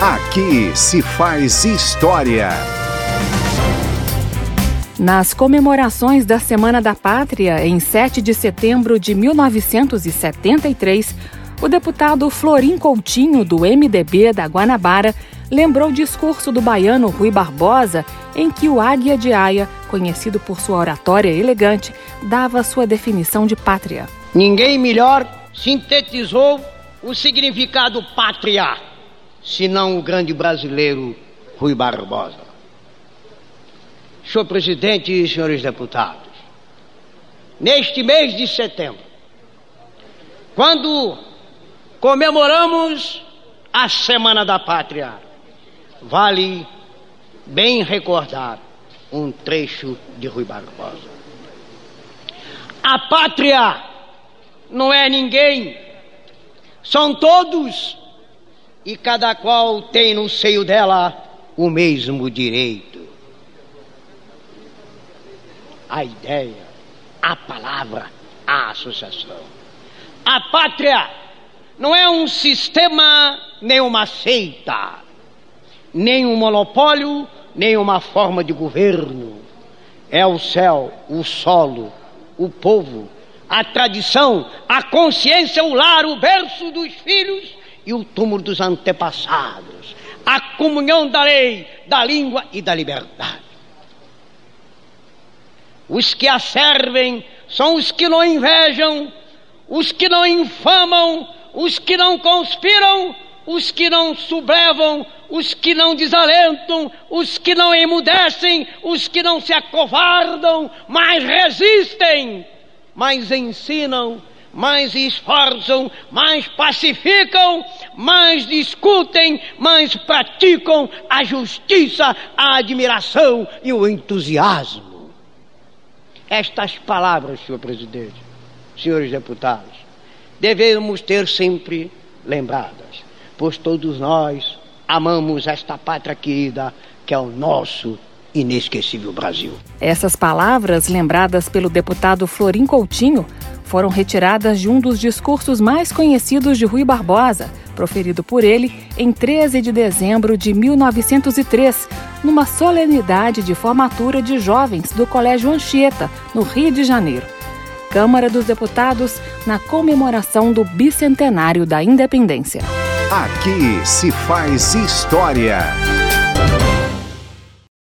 Aqui se faz história. Nas comemorações da Semana da Pátria, em 7 de setembro de 1973, o deputado Florim Coutinho, do MDB da Guanabara, lembrou o discurso do baiano Rui Barbosa, em que o Águia de Aia, conhecido por sua oratória elegante, dava sua definição de pátria. Ninguém melhor sintetizou o significado pátria, senão o grande brasileiro Rui Barbosa. Senhor presidente e senhores deputados, neste mês de setembro, quando comemoramos a Semana da Pátria, vale bem recordar um trecho de Rui Barbosa. A pátria não é ninguém, são todos, e cada qual tem no seio dela o mesmo direito. A ideia, a palavra, a associação. A pátria não é um sistema nem uma seita, nem um monopólio, nem uma forma de governo. É o céu, o solo, o povo, a tradição, a consciência, o lar, o berço dos filhos e o túmulo dos antepassados, a comunhão da lei, da língua e da liberdade. Os que a servem são os que não invejam, os que não infamam, os que não conspiram, os que não sublevam, os que não desalentam, os que não emudecem, os que não se acovardam, mas resistem mais ensinam, mais esforçam, mais pacificam, mais discutem, mais praticam a justiça, a admiração e o entusiasmo. Estas palavras, senhor presidente, senhores deputados, devemos ter sempre lembradas, pois todos nós amamos esta pátria querida que é o nosso inesquecível Brasil. Essas palavras, lembradas pelo deputado Florim Coutinho, foram retiradas de um dos discursos mais conhecidos de Rui Barbosa, proferido por ele em 13 de dezembro de 1903, numa solenidade de formatura de jovens do Colégio Anchieta, no Rio de Janeiro. Câmara dos Deputados, na comemoração do bicentenário da independência. Aqui se faz história.